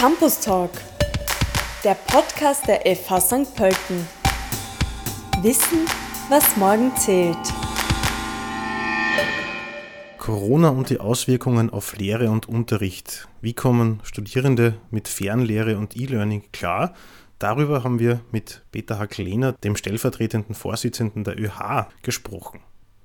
Campus Talk, der Podcast der FH St. Pölten. Wissen, was morgen zählt. Corona und die Auswirkungen auf Lehre und Unterricht. Wie kommen Studierende mit Fernlehre und E-Learning klar? Darüber haben wir mit Peter Hack-Lehner, dem stellvertretenden Vorsitzenden der ÖH, gesprochen.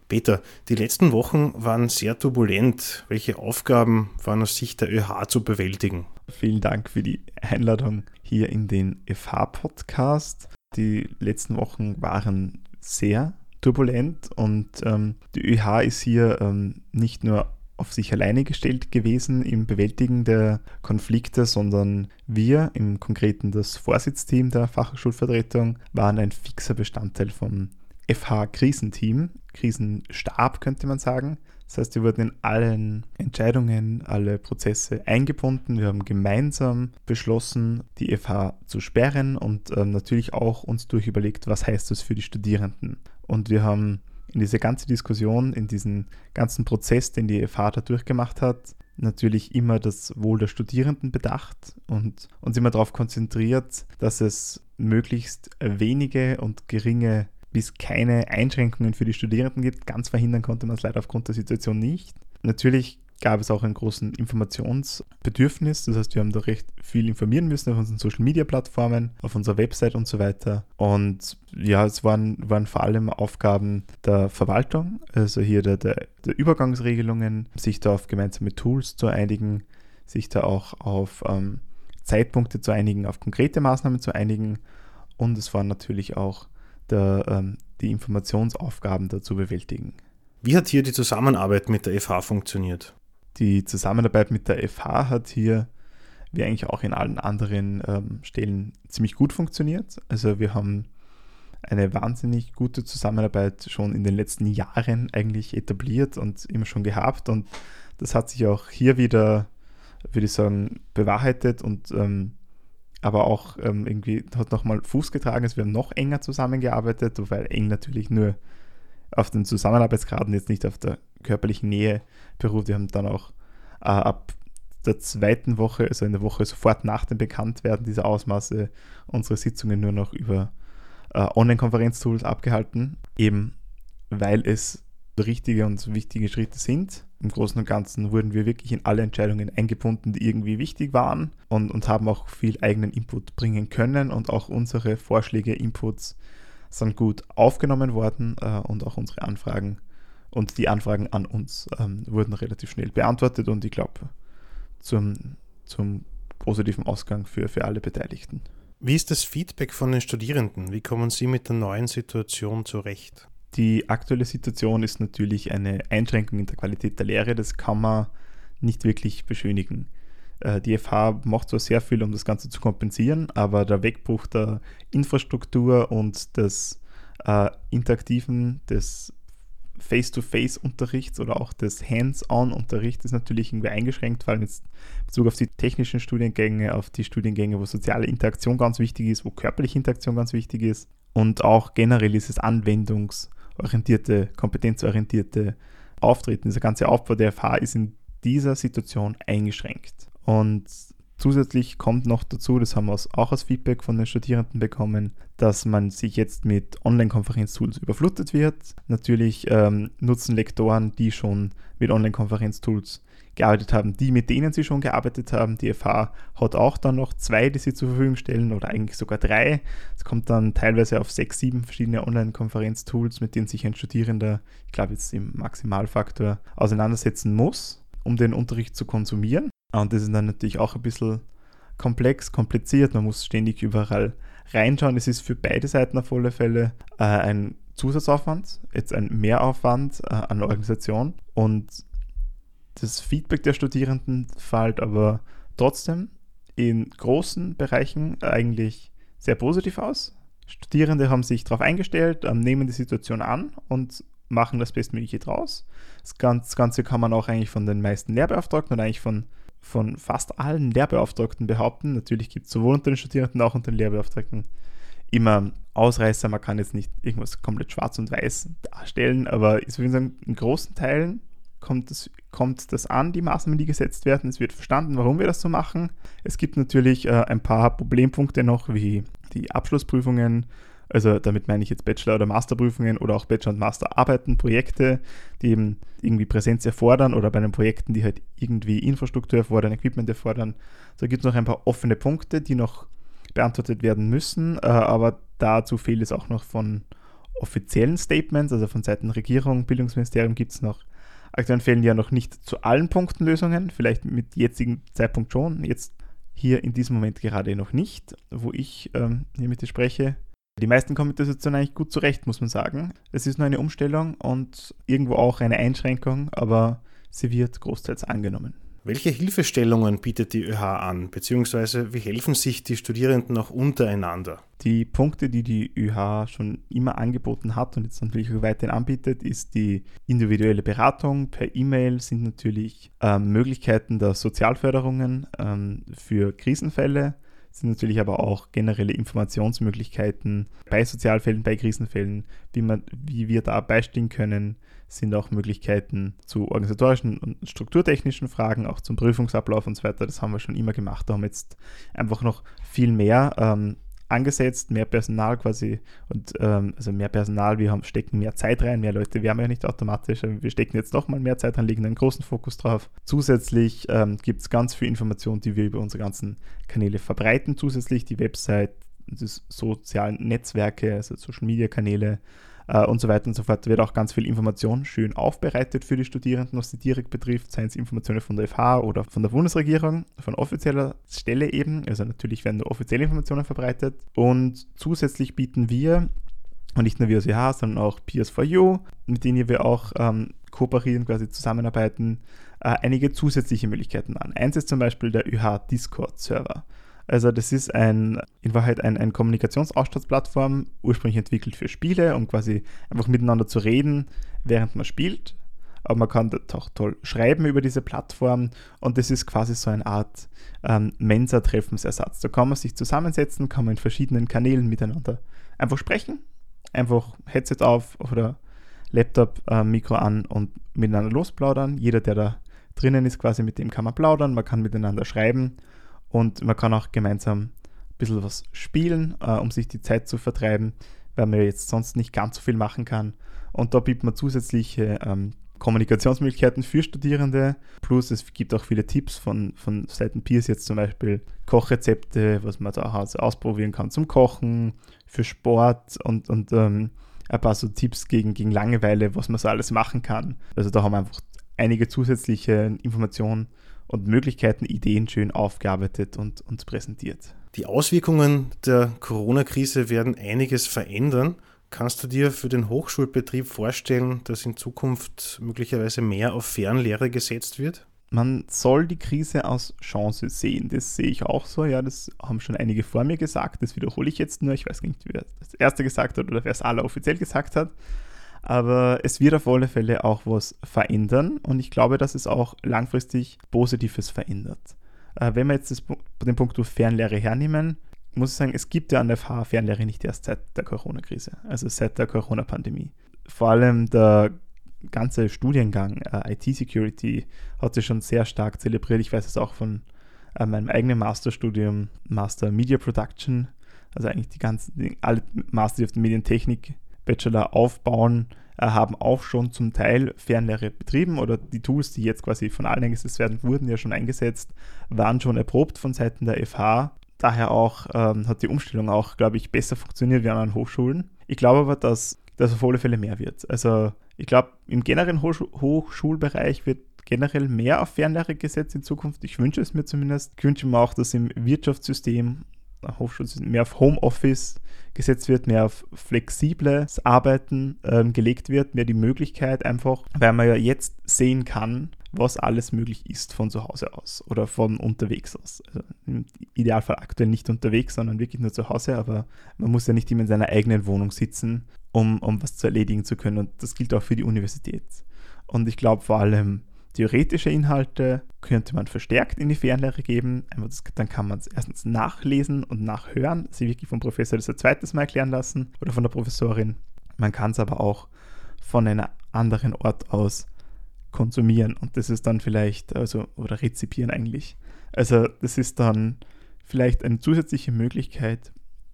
Peter, die letzten Wochen waren sehr turbulent. Welche Aufgaben waren aus Sicht der ÖH zu bewältigen? Vielen Dank für die Einladung hier in den FH-Podcast. Die letzten Wochen waren sehr turbulent und ähm, die ÖH ist hier ähm, nicht nur auf sich alleine gestellt gewesen im Bewältigen der Konflikte, sondern wir, im Konkreten das Vorsitzteam der Fachhochschulvertretung, waren ein fixer Bestandteil vom FH-Krisenteam, Krisenstab könnte man sagen. Das heißt, wir wurden in allen Entscheidungen, alle Prozesse eingebunden. Wir haben gemeinsam beschlossen, die FH zu sperren und ähm, natürlich auch uns durchüberlegt, was heißt das für die Studierenden. Und wir haben in diese ganze Diskussion, in diesen ganzen Prozess, den die FH da durchgemacht hat, natürlich immer das Wohl der Studierenden bedacht und uns immer darauf konzentriert, dass es möglichst wenige und geringe bis keine Einschränkungen für die Studierenden gibt. Ganz verhindern konnte man es leider aufgrund der Situation nicht. Natürlich gab es auch einen großen Informationsbedürfnis. Das heißt, wir haben da recht viel informieren müssen auf unseren Social Media Plattformen, auf unserer Website und so weiter. Und ja, es waren, waren vor allem Aufgaben der Verwaltung, also hier der, der, der Übergangsregelungen, sich da auf gemeinsame Tools zu einigen, sich da auch auf ähm, Zeitpunkte zu einigen, auf konkrete Maßnahmen zu einigen. Und es waren natürlich auch der, ähm, die Informationsaufgaben dazu bewältigen. Wie hat hier die Zusammenarbeit mit der FH funktioniert? Die Zusammenarbeit mit der FH hat hier, wie eigentlich auch in allen anderen ähm, Stellen, ziemlich gut funktioniert. Also wir haben eine wahnsinnig gute Zusammenarbeit schon in den letzten Jahren eigentlich etabliert und immer schon gehabt. Und das hat sich auch hier wieder, würde ich sagen, bewahrheitet und ähm, aber auch ähm, irgendwie hat nochmal Fuß getragen. Also wir haben noch enger zusammengearbeitet, wobei eng natürlich nur auf den Zusammenarbeitsgraden, jetzt nicht auf der körperlichen Nähe beruht. Wir haben dann auch äh, ab der zweiten Woche, also in der Woche sofort nach dem Bekanntwerden dieser Ausmaße, unsere Sitzungen nur noch über äh, Online-Konferenztools abgehalten, eben weil es richtige und wichtige Schritte sind. Im Großen und Ganzen wurden wir wirklich in alle Entscheidungen eingebunden, die irgendwie wichtig waren und, und haben auch viel eigenen Input bringen können und auch unsere Vorschläge, Inputs sind gut aufgenommen worden äh, und auch unsere Anfragen und die Anfragen an uns ähm, wurden relativ schnell beantwortet und ich glaube zum, zum positiven Ausgang für, für alle Beteiligten. Wie ist das Feedback von den Studierenden? Wie kommen sie mit der neuen Situation zurecht? Die aktuelle Situation ist natürlich eine Einschränkung in der Qualität der Lehre. Das kann man nicht wirklich beschönigen. Äh, die FH macht zwar sehr viel, um das Ganze zu kompensieren, aber der Wegbruch der Infrastruktur und des äh, interaktiven, des Face-to-Face-Unterrichts oder auch des Hands-on-Unterrichts ist natürlich irgendwie eingeschränkt, vor allem jetzt in Bezug auf die technischen Studiengänge, auf die Studiengänge, wo soziale Interaktion ganz wichtig ist, wo körperliche Interaktion ganz wichtig ist und auch generell ist es anwendungs- orientierte, kompetenzorientierte Auftreten, dieser ganze Aufbau der FH ist in dieser Situation eingeschränkt. Und zusätzlich kommt noch dazu, das haben wir auch als Feedback von den Studierenden bekommen, dass man sich jetzt mit Online-Konferenztools überflutet wird. Natürlich ähm, nutzen Lektoren, die schon mit Online-Konferenztools gearbeitet haben, die mit denen sie schon gearbeitet haben. Die FH hat auch dann noch zwei, die sie zur Verfügung stellen oder eigentlich sogar drei. Es kommt dann teilweise auf sechs, sieben verschiedene Online-Konferenz-Tools, mit denen sich ein Studierender, ich glaube jetzt im Maximalfaktor, auseinandersetzen muss, um den Unterricht zu konsumieren. Und das ist dann natürlich auch ein bisschen komplex, kompliziert. Man muss ständig überall reinschauen. Es ist für beide Seiten auf alle Fälle äh, ein Zusatzaufwand, jetzt ein Mehraufwand äh, an Organisation. Und das Feedback der Studierenden fällt aber trotzdem in großen Bereichen eigentlich sehr positiv aus. Studierende haben sich darauf eingestellt, ähm, nehmen die Situation an und machen das Bestmögliche draus. Das Ganze kann man auch eigentlich von den meisten Lehrbeauftragten und eigentlich von, von fast allen Lehrbeauftragten behaupten. Natürlich gibt es sowohl unter den Studierenden als auch unter den Lehrbeauftragten immer Ausreißer. Man kann jetzt nicht irgendwas komplett schwarz und weiß darstellen, aber ich würde sagen, in großen Teilen kommt das, kommt das an, die Maßnahmen, die gesetzt werden. Es wird verstanden, warum wir das so machen. Es gibt natürlich äh, ein paar Problempunkte noch, wie die Abschlussprüfungen. Also damit meine ich jetzt Bachelor- oder Masterprüfungen oder auch Bachelor- und Masterarbeiten, Projekte, die eben irgendwie Präsenz erfordern oder bei den Projekten, die halt irgendwie Infrastruktur erfordern, Equipment erfordern. Da gibt es noch ein paar offene Punkte, die noch beantwortet werden müssen, äh, aber dazu fehlt es auch noch von offiziellen Statements, also von Seiten Regierung, Bildungsministerium gibt es noch aktuellen Fällen ja noch nicht zu allen Punkten Lösungen, vielleicht mit jetzigem Zeitpunkt schon, jetzt hier in diesem Moment gerade noch nicht, wo ich ähm, hier mit dir spreche. Die meisten kommen mit der Situation eigentlich gut zurecht, muss man sagen. Es ist nur eine Umstellung und irgendwo auch eine Einschränkung, aber sie wird großteils angenommen. Welche Hilfestellungen bietet die ÖH an, beziehungsweise wie helfen sich die Studierenden auch untereinander? Die Punkte, die die ÖH schon immer angeboten hat und jetzt natürlich auch weiterhin anbietet, ist die individuelle Beratung per E-Mail, sind natürlich ähm, Möglichkeiten der Sozialförderungen ähm, für Krisenfälle, sind natürlich aber auch generelle Informationsmöglichkeiten bei Sozialfällen, bei Krisenfällen, wie, man, wie wir da beistehen können, sind auch Möglichkeiten zu organisatorischen und strukturtechnischen Fragen, auch zum Prüfungsablauf und so weiter. Das haben wir schon immer gemacht. Da haben wir jetzt einfach noch viel mehr ähm, angesetzt, mehr Personal quasi und ähm, also mehr Personal, wir haben, stecken mehr Zeit rein, mehr Leute wir ja nicht automatisch, wir stecken jetzt nochmal mehr Zeit rein, legen einen großen Fokus drauf. Zusätzlich ähm, gibt es ganz viel Information, die wir über unsere ganzen Kanäle verbreiten, zusätzlich die Website, die sozialen Netzwerke, also Social Media Kanäle, äh, und so weiter und so fort. Da wird auch ganz viel Information schön aufbereitet für die Studierenden, was sie direkt betrifft, seien es Informationen von der FH oder von der Bundesregierung, von offizieller Stelle eben. Also natürlich werden nur offizielle Informationen verbreitet. Und zusätzlich bieten wir und nicht nur wir als ÖH, sondern auch Peers4U, mit denen wir auch ähm, kooperieren, quasi zusammenarbeiten, äh, einige zusätzliche Möglichkeiten an. Eins ist zum Beispiel der ÖH Discord-Server. Also das ist ein, in Wahrheit ein, ein Kommunikationsaustauschplattform, ursprünglich entwickelt für Spiele, um quasi einfach miteinander zu reden, während man spielt. Aber man kann auch toll schreiben über diese Plattform und das ist quasi so eine Art ähm, Mensa-Treffensersatz. Da kann man sich zusammensetzen, kann man in verschiedenen Kanälen miteinander einfach sprechen, einfach Headset auf oder Laptop, äh, Mikro an und miteinander losplaudern. Jeder, der da drinnen ist, quasi mit dem kann man plaudern, man kann miteinander schreiben und man kann auch gemeinsam ein bisschen was spielen, äh, um sich die Zeit zu vertreiben, weil man jetzt sonst nicht ganz so viel machen kann. Und da bietet man zusätzliche ähm, Kommunikationsmöglichkeiten für Studierende. Plus es gibt auch viele Tipps von, von Seiten Peers, jetzt zum Beispiel Kochrezepte, was man da ausprobieren kann zum Kochen, für Sport und, und ähm, ein paar so Tipps gegen, gegen Langeweile, was man so alles machen kann. Also da haben wir einfach einige zusätzliche Informationen und Möglichkeiten, Ideen schön aufgearbeitet und, und präsentiert. Die Auswirkungen der Corona-Krise werden einiges verändern. Kannst du dir für den Hochschulbetrieb vorstellen, dass in Zukunft möglicherweise mehr auf Fernlehre gesetzt wird? Man soll die Krise als Chance sehen. Das sehe ich auch so. Ja, das haben schon einige vor mir gesagt. Das wiederhole ich jetzt nur. Ich weiß nicht, wer das erste gesagt hat oder wer es alle offiziell gesagt hat. Aber es wird auf alle Fälle auch was verändern und ich glaube, dass es auch langfristig Positives verändert. Äh, wenn wir jetzt das, den Punkt Fernlehre hernehmen, muss ich sagen, es gibt ja an der FH Fernlehre nicht erst seit der Corona-Krise, also seit der Corona-Pandemie. Vor allem der ganze Studiengang äh, IT-Security hat sich schon sehr stark zelebriert. Ich weiß es auch von äh, meinem eigenen Masterstudium, Master Media Production, also eigentlich die ganzen, die, alle Master of Medientechnik Bachelor aufbauen, äh, haben auch schon zum Teil Fernlehre betrieben oder die Tools, die jetzt quasi von allen eingesetzt werden, wurden ja schon eingesetzt, waren schon erprobt von Seiten der FH. Daher auch ähm, hat die Umstellung auch, glaube ich, besser funktioniert wie an anderen Hochschulen. Ich glaube aber, dass das auf alle Fälle mehr wird. Also ich glaube, im generellen Hochschul Hochschulbereich wird generell mehr auf Fernlehre gesetzt in Zukunft. Ich wünsche es mir zumindest. Ich wünsche mir auch, dass im Wirtschaftssystem Hochschulsystem mehr auf Homeoffice gesetzt wird, mehr auf flexibles Arbeiten ähm, gelegt wird, mehr die Möglichkeit einfach, weil man ja jetzt sehen kann, was alles möglich ist von zu Hause aus oder von unterwegs aus. Also Im Idealfall aktuell nicht unterwegs, sondern wirklich nur zu Hause, aber man muss ja nicht immer in seiner eigenen Wohnung sitzen, um, um was zu erledigen zu können. Und das gilt auch für die Universität. Und ich glaube vor allem, Theoretische Inhalte könnte man verstärkt in die Fernlehre geben. Dann kann man es erstens nachlesen und nachhören, sie wirklich vom Professor das ein zweites Mal erklären lassen oder von der Professorin. Man kann es aber auch von einem anderen Ort aus konsumieren. Und das ist dann vielleicht, also, oder rezipieren eigentlich. Also das ist dann vielleicht eine zusätzliche Möglichkeit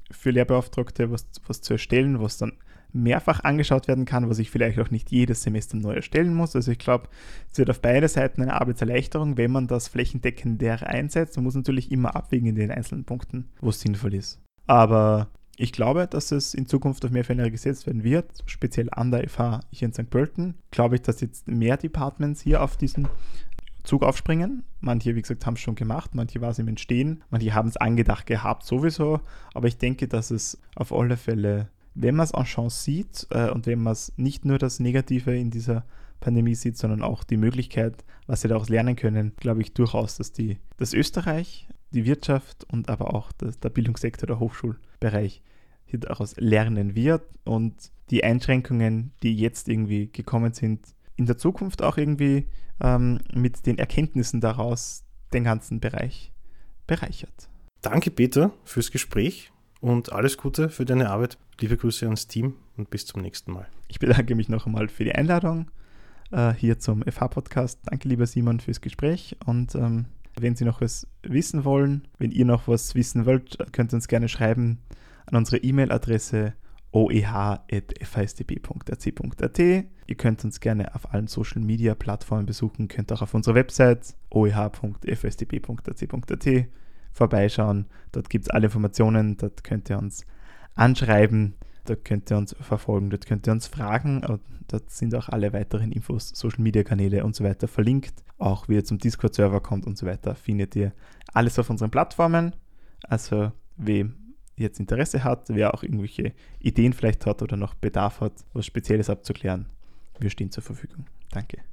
für Lehrbeauftragte, was, was zu erstellen, was dann mehrfach angeschaut werden kann, was ich vielleicht auch nicht jedes Semester neu erstellen muss. Also ich glaube, es wird auf beide Seiten eine Arbeitserleichterung, wenn man das flächendeckender einsetzt. Man muss natürlich immer abwägen in den einzelnen Punkten, wo es sinnvoll ist. Aber ich glaube, dass es in Zukunft auf mehr Fälle gesetzt werden wird, speziell an der FH hier in St. Pölten. Glaube ich, dass jetzt mehr Departments hier auf diesen Zug aufspringen. Manche, wie gesagt, haben es schon gemacht, manche war es im Entstehen, manche haben es angedacht gehabt sowieso, aber ich denke, dass es auf alle Fälle, wenn man es en Chance sieht äh, und wenn man es nicht nur das Negative in dieser Pandemie sieht, sondern auch die Möglichkeit, was sie daraus lernen können, glaube ich durchaus, dass die, das Österreich, die Wirtschaft und aber auch das, der Bildungssektor, der Hochschulbereich hier daraus lernen wird und die Einschränkungen, die jetzt irgendwie gekommen sind, in der Zukunft auch irgendwie ähm, mit den Erkenntnissen daraus den ganzen Bereich bereichert. Danke, Peter, fürs Gespräch und alles Gute für deine Arbeit. Liebe Grüße ans Team und bis zum nächsten Mal. Ich bedanke mich noch einmal für die Einladung äh, hier zum FH-Podcast. Danke, lieber Simon, fürs Gespräch und ähm, wenn Sie noch was wissen wollen, wenn ihr noch was wissen wollt, könnt ihr uns gerne schreiben an unsere E-Mail-Adresse oeh.fhsdb.rc.at. Ihr könnt uns gerne auf allen Social Media Plattformen besuchen, könnt auch auf unserer Website oeh.fsdb.rc.at vorbeischauen. Dort gibt es alle Informationen, dort könnt ihr uns anschreiben, dort könnt ihr uns verfolgen, dort könnt ihr uns fragen. Und dort sind auch alle weiteren Infos, Social Media Kanäle und so weiter verlinkt. Auch wie ihr zum Discord-Server kommt und so weiter, findet ihr alles auf unseren Plattformen. Also wem jetzt Interesse hat, wer auch irgendwelche Ideen vielleicht hat oder noch Bedarf hat, was Spezielles abzuklären, wir stehen zur Verfügung. Danke.